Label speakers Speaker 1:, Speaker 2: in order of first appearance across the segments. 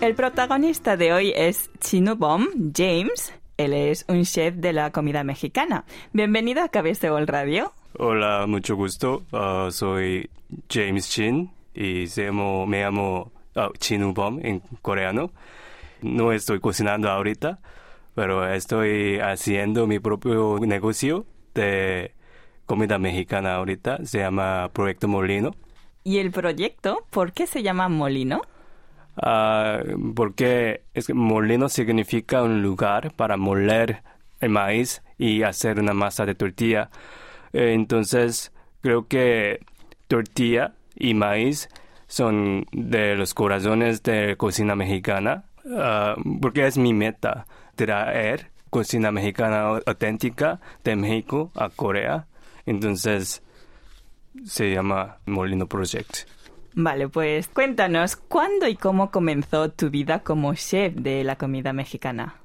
Speaker 1: El protagonista de hoy es Chinubom James. Él es un chef de la comida mexicana. Bienvenido a Cabestebol Radio.
Speaker 2: Hola, mucho gusto. Uh, soy James Chin y se llamo, me llamo uh, Chinubom en coreano. No estoy cocinando ahorita, pero estoy haciendo mi propio negocio de comida mexicana ahorita. Se llama Proyecto Molino.
Speaker 1: ¿Y el proyecto por qué se llama Molino?
Speaker 2: Ah, porque es que molino significa un lugar para moler el maíz y hacer una masa de tortilla. Eh, entonces, creo que tortilla y maíz son de los corazones de cocina mexicana, ah, porque es mi meta traer cocina mexicana auténtica de México a Corea. Entonces, se llama Molino Project.
Speaker 1: Vale, pues cuéntanos, ¿cuándo y cómo comenzó tu vida como chef de la comida mexicana?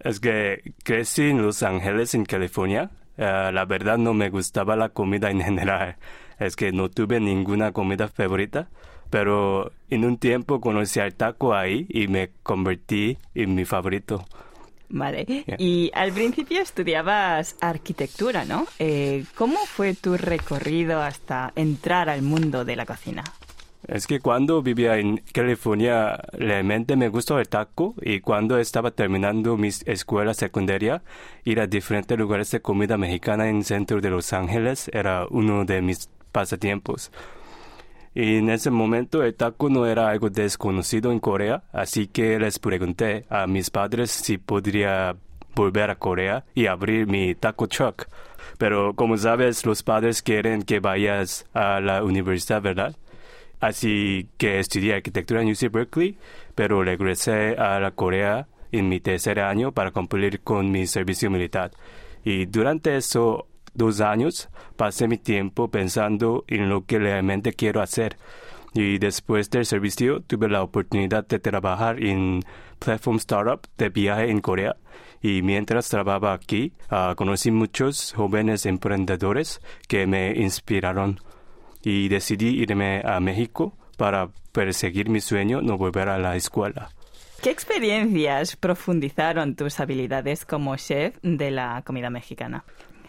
Speaker 2: Es que crecí en Los Ángeles, en California. Eh, la verdad no me gustaba la comida en general. Es que no tuve ninguna comida favorita. Pero en un tiempo conocí al taco ahí y me convertí en mi favorito.
Speaker 1: Vale. Y al principio estudiabas arquitectura, ¿no? Eh, ¿Cómo fue tu recorrido hasta entrar al mundo de la cocina?
Speaker 2: Es que cuando vivía en California realmente me gustó el taco y cuando estaba terminando mi escuela secundaria, ir a diferentes lugares de comida mexicana en el centro de Los Ángeles era uno de mis pasatiempos. Y en ese momento el taco no era algo desconocido en Corea, así que les pregunté a mis padres si podría volver a Corea y abrir mi taco truck. Pero como sabes, los padres quieren que vayas a la universidad, ¿verdad? Así que estudié arquitectura en UC Berkeley, pero regresé a la Corea en mi tercer año para cumplir con mi servicio militar. Y durante esos dos años pasé mi tiempo pensando en lo que realmente quiero hacer. Y después del servicio tuve la oportunidad de trabajar en Platform Startup de viaje en Corea. Y mientras trabajaba aquí, uh, conocí muchos jóvenes emprendedores que me inspiraron y decidí irme a México para perseguir mi sueño, no volver a la escuela.
Speaker 1: ¿Qué experiencias profundizaron tus habilidades como chef de la comida mexicana?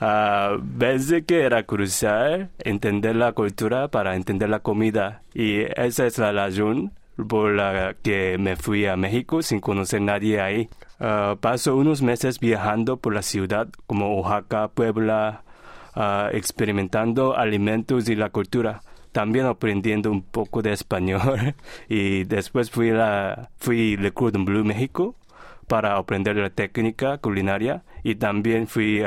Speaker 2: Uh, desde que era crucial entender la cultura para entender la comida y esa es la razón por la que me fui a México sin conocer a nadie ahí. Uh, paso unos meses viajando por la ciudad como Oaxaca, Puebla, Ah, experimentando alimentos y la cultura. También aprendiendo un poco de español. y después fui a fui Le Cordon Bleu, México, para aprender la técnica culinaria. Y también fui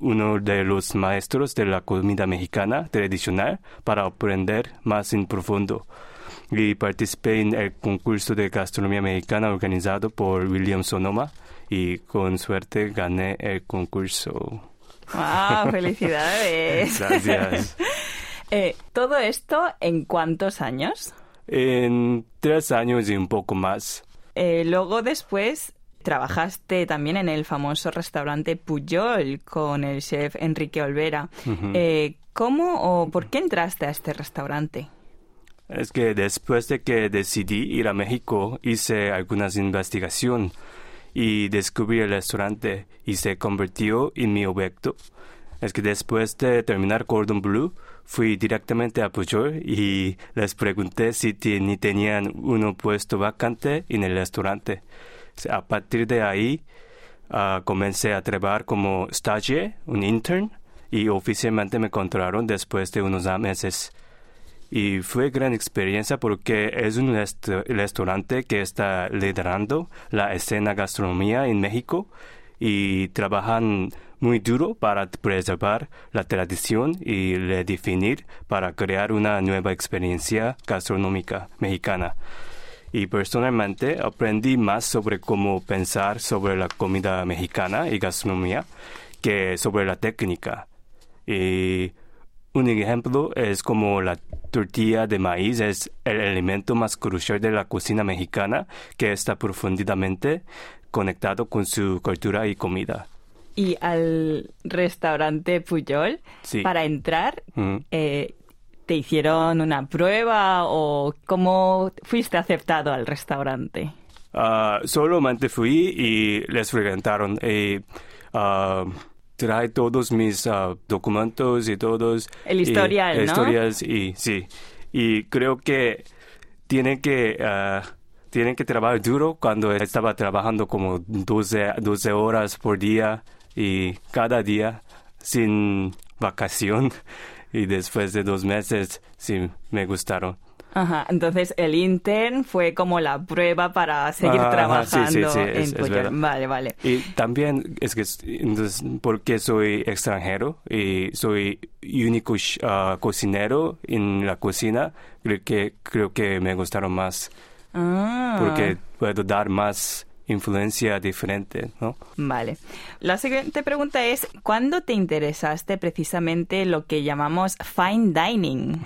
Speaker 2: uno de los maestros de la comida mexicana tradicional para aprender más en profundo. Y participé en el concurso de gastronomía mexicana organizado por William Sonoma y con suerte gané el concurso.
Speaker 1: ¡Wow! ¡Felicidades!
Speaker 2: Gracias.
Speaker 1: eh, ¿Todo esto en cuántos años?
Speaker 2: En tres años y un poco más.
Speaker 1: Eh, luego después trabajaste también en el famoso restaurante Puyol con el chef Enrique Olvera. eh, ¿Cómo o por qué entraste a este restaurante?
Speaker 2: Es que después de que decidí ir a México hice algunas investigaciones y descubrí el restaurante y se convirtió en mi objeto. Es que después de terminar Cordon Bleu, fui directamente a Pujol y les pregunté si tenían un puesto vacante en el restaurante. A partir de ahí, uh, comencé a trabajar como stagiaire, un intern, y oficialmente me contrataron después de unos meses y fue gran experiencia porque es un restaurante que está liderando la escena gastronomía en México y trabajan muy duro para preservar la tradición y redefinir para crear una nueva experiencia gastronómica mexicana. Y personalmente aprendí más sobre cómo pensar sobre la comida mexicana y gastronomía que sobre la técnica. Y un ejemplo es como la tortilla de maíz es el elemento más crucial de la cocina mexicana que está profundamente conectado con su cultura y comida.
Speaker 1: Y al restaurante Puyol, para entrar, eh, ¿te hicieron una prueba o cómo fuiste aceptado al restaurante?
Speaker 2: Ah, solamente fui y les preguntaron. Trae todos mis ah, documentos y todos.
Speaker 1: El historial,
Speaker 2: y,
Speaker 1: ¿no?
Speaker 2: Historias y sí. Y creo que tienen que tienen que trabajar duro cuando estaba trabajando como 12, 12 horas por día y cada día sin vacación y después de dos meses sí me gustaron.
Speaker 1: Ajá, entonces el intern fue como la prueba para seguir trabajando en Vale, vale.
Speaker 2: Y también es que entonces, porque soy extranjero y soy único ah, cocinero en la cocina, creo que creo que me gustaron más.
Speaker 1: Ah.
Speaker 2: Porque puedo dar más influencia diferente, ¿no?
Speaker 1: Vale. La siguiente pregunta es, ¿cuándo te interesaste precisamente lo que llamamos fine dining?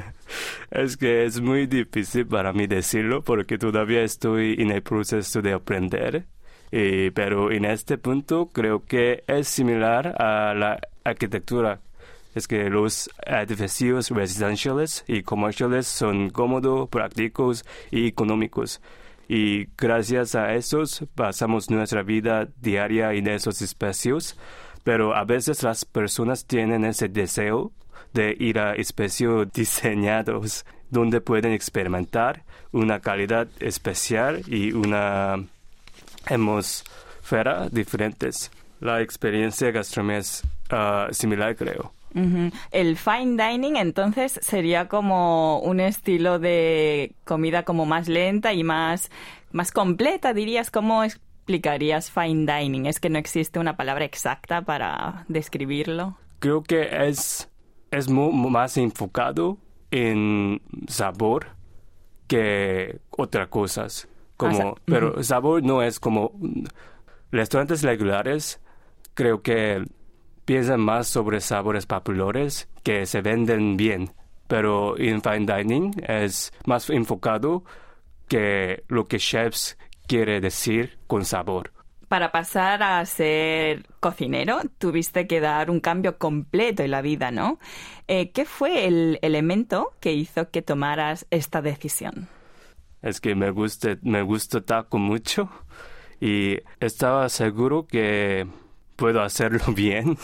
Speaker 2: es que es muy difícil para mí decirlo porque todavía estoy en el proceso de aprender. pero en este punto creo que es similar a la arquitectura es que los edificios residenciales y comerciales son cómodos, prácticos y económicos. Y gracias a esos pasamos nuestra vida diaria en esos espacios, pero a veces las personas tienen ese deseo de ir a espacios diseñados donde pueden experimentar una calidad especial y una atmósfera diferentes. La experiencia gastronómica es ah, similar, creo.
Speaker 1: El fine dining entonces sería como un estilo de comida como más lenta y más, más completa, dirías. ¿Cómo explicarías fine dining? Es que no existe una palabra exacta para describirlo.
Speaker 2: Creo que es, es más enfocado en sabor que otras cosas. Como, pero sabor no es como restaurantes regulares. Creo que piensan más sobre sabores populares que se venden bien, pero en fine dining es más enfocado que lo que chefs quiere decir con sabor.
Speaker 1: Para pasar a ser cocinero, tuviste que dar un cambio completo en la vida, ¿no? Eh, ¿Qué fue el elemento que hizo que tomaras esta decisión?
Speaker 2: Es que me gusta, me gusta taco mucho y estaba seguro que puedo hacerlo bien.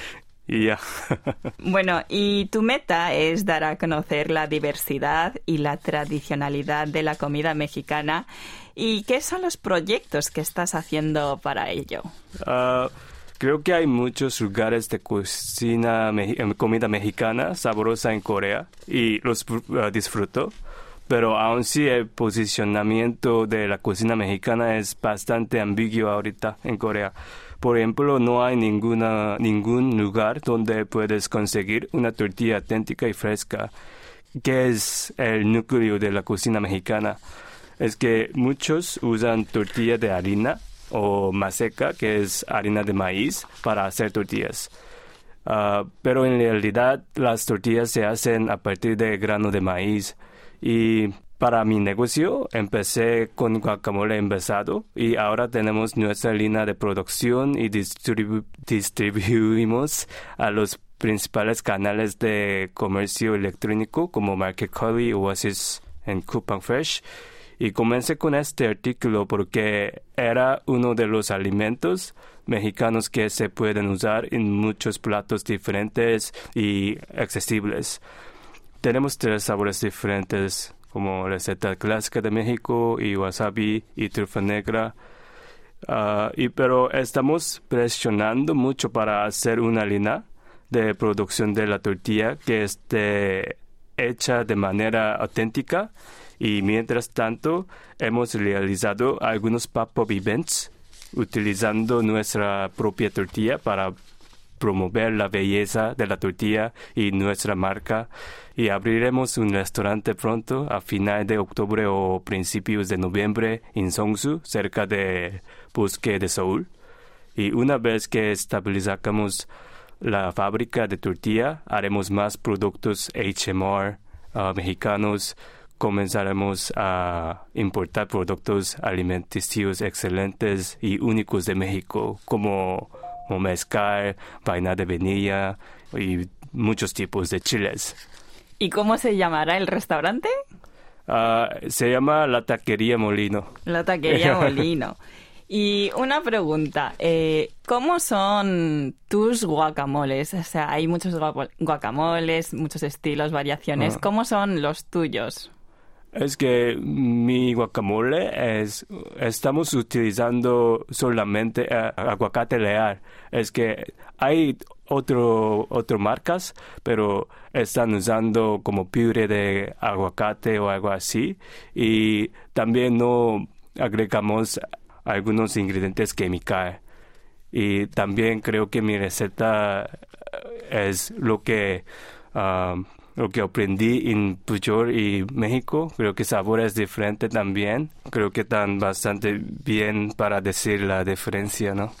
Speaker 2: y ya.
Speaker 1: bueno, y tu meta es dar a conocer la diversidad y la tradicionalidad de la comida mexicana. ¿Y qué son los proyectos que estás haciendo para ello?
Speaker 2: Ah, creo que hay muchos lugares de cocina, eh, comida mexicana sabrosa en Corea y los ah, disfruto pero aún sí el posicionamiento de la cocina mexicana es bastante ambiguo ahorita en Corea. Por ejemplo, no hay ninguna, ningún lugar donde puedes conseguir una tortilla auténtica y fresca, que es el núcleo de la cocina mexicana. Es que muchos usan tortilla de harina o maseca, que es harina de maíz, para hacer tortillas. Ah, pero en realidad las tortillas se hacen a partir de grano de maíz y para mi negocio empecé con guacamole envasado y ahora tenemos nuestra línea de producción y distribuimos a los principales canales de comercio electrónico como Market Curly, Oasis y Coupon Fresh. Y comencé con este artículo porque era uno de los alimentos mexicanos que se pueden usar en muchos platos diferentes y accesibles. Tenemos tres sabores diferentes como receta clásica de México y wasabi y trufa negra. Ah, y, pero estamos presionando mucho para hacer una línea de producción de la tortilla que esté hecha de manera auténtica y mientras tanto hemos realizado algunos pop-up events utilizando nuestra propia tortilla para promover la belleza de la tortilla y nuestra marca y abriremos un restaurante pronto a finales de octubre o principios de noviembre en Songsu, cerca de Bosque de Seúl. Y una vez que estabilizamos la fábrica de tortilla, haremos más productos HMR uh, mexicanos, comenzaremos a importar productos alimenticios excelentes y únicos de México, como mezcal, vaina de vainilla y muchos tipos de chiles.
Speaker 1: ¿Y cómo se llamará el restaurante?
Speaker 2: Ah, se llama La Taquería Molino.
Speaker 1: La Taquería Molino. Y una pregunta, eh, ¿cómo son tus guacamoles? O sea, hay muchos guacamoles, muchos estilos, variaciones.
Speaker 2: Ah.
Speaker 1: ¿Cómo son los tuyos?
Speaker 2: Es que mi guacamole es, estamos utilizando solamente eh, aguacate leal. Es que hay otro, otro marcas, pero están usando como puré de aguacate o algo así. Y también no agregamos algunos ingredientes químicos. Y también creo que mi receta eh, es lo que ah, lo que aprendí en Pujol y México. Creo que sabor es diferente también. Creo que están bastante bien para decir la diferencia, ¿no?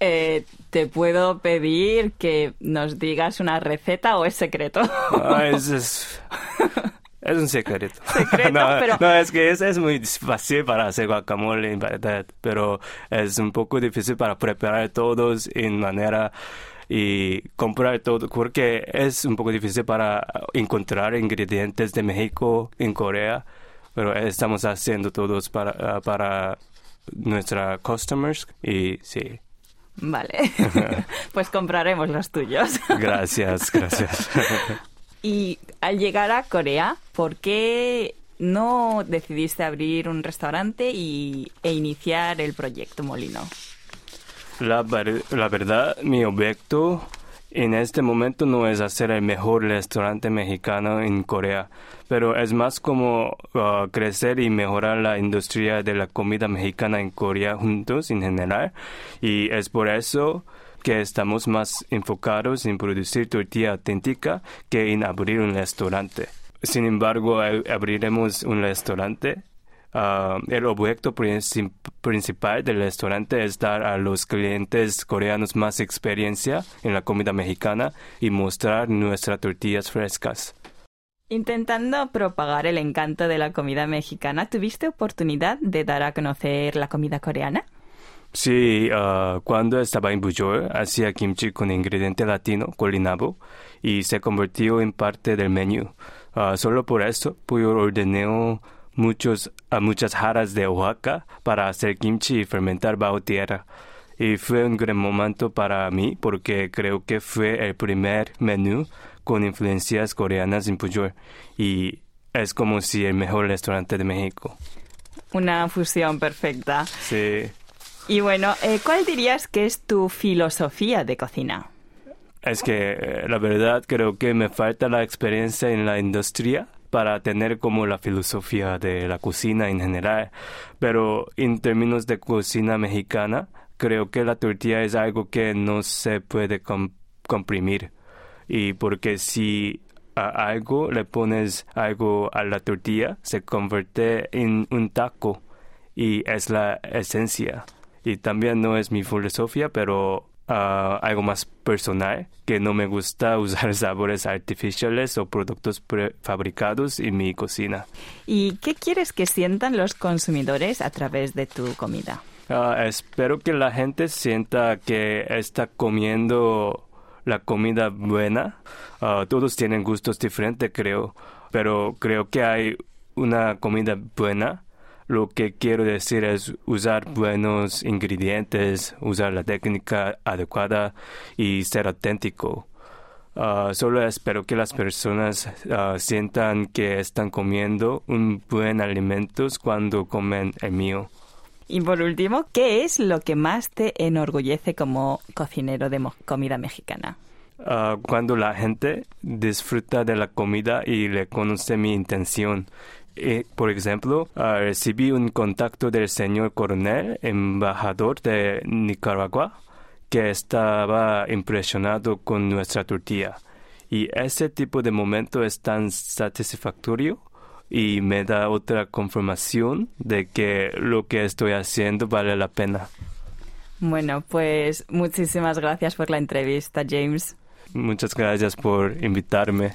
Speaker 1: Eh, ¿Te puedo pedir que nos digas una receta o es secreto?
Speaker 2: Ah, es, es, es un secreto.
Speaker 1: Secreto,
Speaker 2: no,
Speaker 1: pero-
Speaker 2: no, es que es, es muy fácil para hacer guacamole, en verdad, pero es un poco difícil para preparar todos en manera y comprar todo, porque es un poco difícil para encontrar ingredientes de México en Corea, pero estamos haciendo todos para, ah, para nuestros customers y sí.
Speaker 1: Vale, pues compraremos los tuyos.
Speaker 2: Gracias, gracias.
Speaker 1: Y al llegar a Corea, ¿por qué no decidiste abrir un restaurante y, e iniciar el proyecto Molino?
Speaker 2: La, ver- la verdad, mi objeto en este momento no es hacer el mejor restaurante mexicano en Corea, pero es más como uh, crecer y mejorar la industria de la comida mexicana en Corea juntos en general. Y es por eso que estamos más enfocados en producir tortilla auténtica que en abrir un restaurante. Sin embargo, ab- abriremos un restaurante Ah, el objeto princip- principal del restaurante es dar a los clientes coreanos más experiencia en la comida mexicana y mostrar nuestras tortillas frescas.
Speaker 1: Intentando propagar el encanto de la comida mexicana, ¿tuviste oportunidad de dar a conocer la comida coreana?
Speaker 2: Sí, ah, cuando estaba en Bujol, hacía kimchi con ingrediente latino, colinabo, y se convirtió en parte del menú. Ah, solo por eso, Puyol ordenó muchos, a muchas jarras de Oaxaca para hacer kimchi y fermentar bajo tierra. Y fue un gran momento para mí porque creo que fue el primer menú con influencias coreanas en Pujol. Y es como si el mejor restaurante de México.
Speaker 1: Una fusión perfecta.
Speaker 2: Sí.
Speaker 1: Y bueno, eh, ¿cuál dirías que es tu filosofía de cocina?
Speaker 2: Es que eh, la verdad creo que me falta la experiencia en la industria para tener como la filosofía de la cocina en general. Pero en términos de cocina mexicana, creo que la tortilla es algo que no se puede com- comprimir. Y porque si a algo le pones algo a la tortilla, se convierte en un taco y es la esencia. Y también no es mi filosofía, pero ah, algo más personal, que no me gusta usar sabores artificiales o productos prefabricados en mi cocina.
Speaker 1: ¿Y qué quieres que sientan los consumidores a través de tu comida?
Speaker 2: Ah, espero que la gente sienta que está comiendo la comida buena. Ah, todos tienen gustos diferentes, creo, pero creo que hay una comida buena. Lo que quiero decir es usar buenos ingredientes, usar la técnica adecuada y ser auténtico. Ah, solo espero que las personas ah, sientan que están comiendo un buen alimento cuando comen el mío.
Speaker 1: Y por último, ¿qué es lo que más te enorgullece como cocinero de comida mexicana?
Speaker 2: Ah, cuando la gente disfruta de la comida y le conoce mi intención. Eh, por ejemplo, ah, recibí un contacto del señor coronel, embajador de Nicaragua, que estaba impresionado con nuestra tortilla. Y ese tipo de momento es tan satisfactorio y me da otra confirmación de que lo que estoy haciendo vale la pena.
Speaker 1: Bueno, pues muchísimas gracias por la entrevista, James.
Speaker 2: Muchas gracias por invitarme.